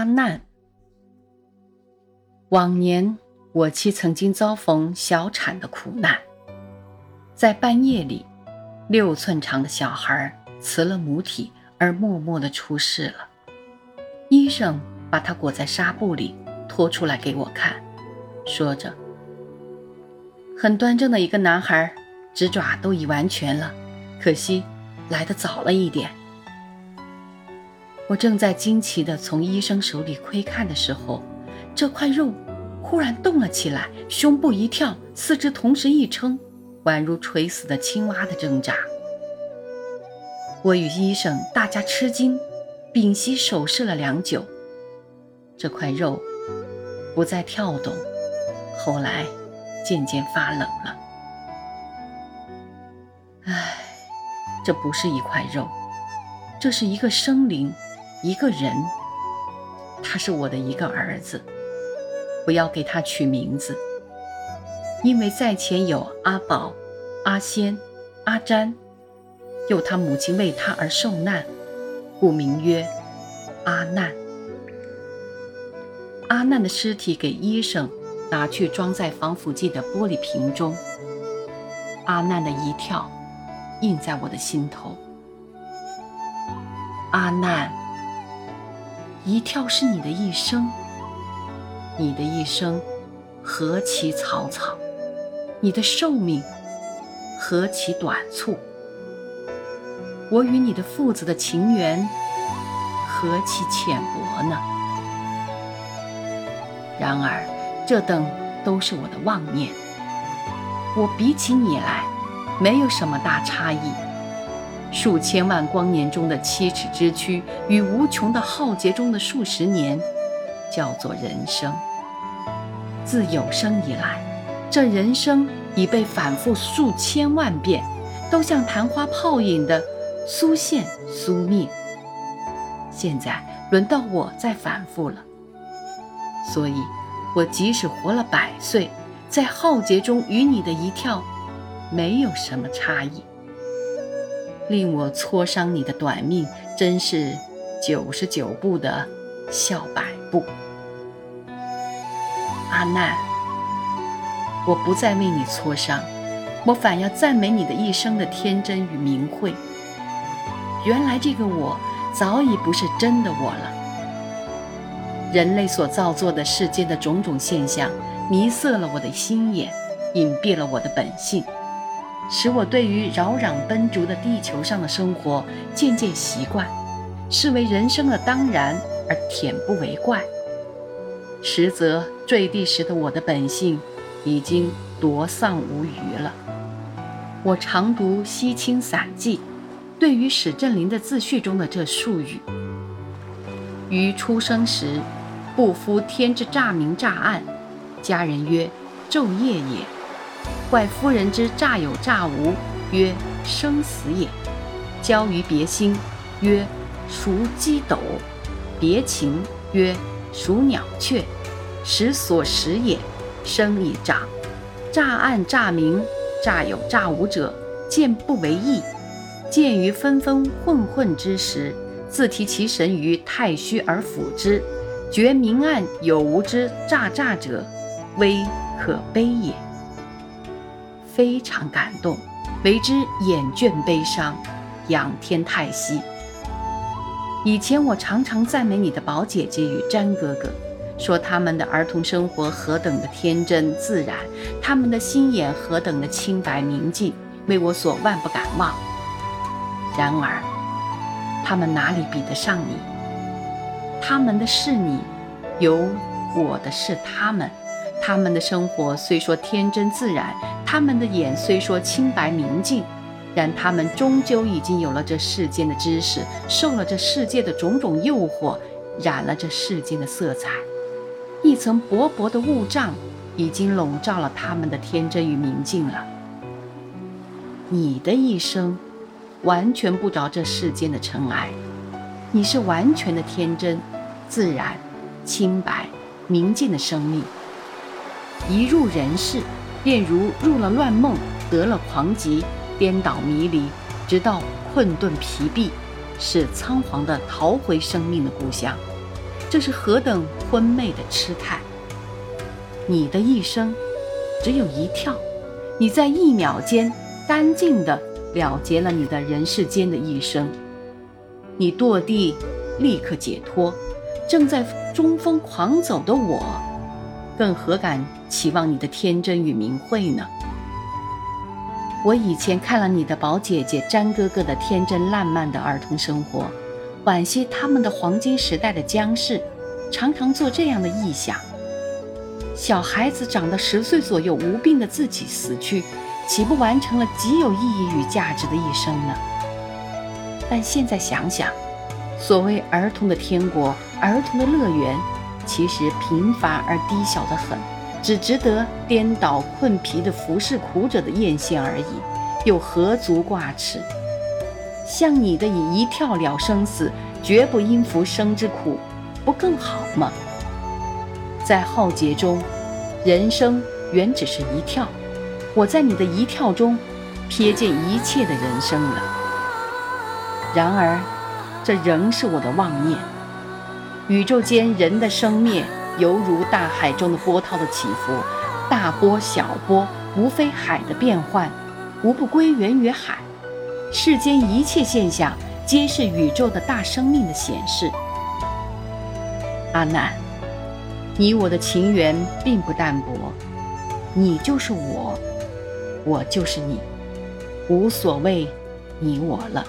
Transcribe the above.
阿难。往年我妻曾经遭逢小产的苦难，在半夜里，六寸长的小孩辞了母体而默默的出世了。医生把他裹在纱布里拖出来给我看，说着：“很端正的一个男孩，指爪都已完全了，可惜来得早了一点。”我正在惊奇地从医生手里窥看的时候，这块肉忽然动了起来，胸部一跳，四肢同时一撑，宛如垂死的青蛙的挣扎。我与医生大家吃惊，屏息守视了良久。这块肉不再跳动，后来渐渐发冷了。唉，这不是一块肉，这是一个生灵。一个人，他是我的一个儿子，我要给他取名字，因为在前有阿宝、阿仙、阿詹，有他母亲为他而受难，故名曰阿难。阿难的尸体给医生拿去装在防腐剂的玻璃瓶中，阿难的一跳印在我的心头，阿难。一跳是你的一生，你的一生何其草草，你的寿命何其短促。我与你的父子的情缘何其浅薄呢？然而，这等都是我的妄念。我比起你来，没有什么大差异。数千万光年中的七尺之躯，与无穷的浩劫中的数十年，叫做人生。自有生以来，这人生已被反复数千万遍，都像昙花泡影的苏现苏灭。现在轮到我再反复了，所以，我即使活了百岁，在浩劫中与你的一跳，没有什么差异。令我挫伤你的短命，真是九十九步的笑百步。阿难，我不再为你挫伤，我反要赞美你的一生的天真与明慧。原来这个我早已不是真的我了。人类所造作的世间的种种现象，迷色了我的心眼，隐蔽了我的本性。使我对于扰攘奔逐的地球上的生活渐渐习惯，视为人生的当然而恬不为怪。实则坠地时的我的本性已经夺丧无余了。我常读西清散记，对于史振林的自序中的这数语：“于出生时，不夫天之乍明乍暗，家人曰昼夜也。”怪夫人之诈有诈无，曰生死也；交于别心，曰孰鸡斗；别情，曰孰鸟雀。时所食也，生以长。诈暗诈明，诈有诈无者，见不为意；见于纷纷混混之时，自提其神于太虚而辅之，觉明暗有无之诈诈者，微可悲也。非常感动，为之眼倦悲伤，仰天叹息。以前我常常赞美你的宝姐姐与詹哥哥，说他们的儿童生活何等的天真自然，他们的心眼何等的清白明净，为我所万不敢忘。然而，他们哪里比得上你？他们的是你，有我的是他们。他们的生活虽说天真自然，他们的眼虽说清白明净，然他们终究已经有了这世间的知识，受了这世界的种种诱惑，染了这世间的色彩，一层薄薄的雾障已经笼罩了他们的天真与明净了。你的一生完全不着这世间的尘埃，你是完全的天真、自然、清白、明净的生命。一入人世，便如入了乱梦，得了狂疾，颠倒迷离，直到困顿疲惫，是仓皇的逃回生命的故乡。这是何等昏昧的痴态！你的一生只有一跳，你在一秒间干净的了结了你的人世间的一生。你堕地立刻解脱，正在中风狂走的我，更何敢期望你的天真与明慧呢？我以前看了你的宝姐姐詹哥哥的天真烂漫的儿童生活，惋惜他们的黄金时代的将士，常常做这样的臆想：小孩子长到十岁左右无病的自己死去，岂不完成了极有意义与价值的一生呢？但现在想想，所谓儿童的天国、儿童的乐园，其实贫乏而低小的很。只值得颠倒困疲的服侍苦者的艳羡而已，又何足挂齿？像你的以一跳了生死，绝不因服生之苦，不更好吗？在浩劫中，人生原只是一跳，我在你的一跳中，瞥见一切的人生了。然而，这仍是我的妄念。宇宙间人的生灭。犹如大海中的波涛的起伏，大波小波，无非海的变幻，无不归源于海。世间一切现象，皆是宇宙的大生命的显示。阿难，你我的情缘并不淡薄，你就是我，我就是你，无所谓你我了。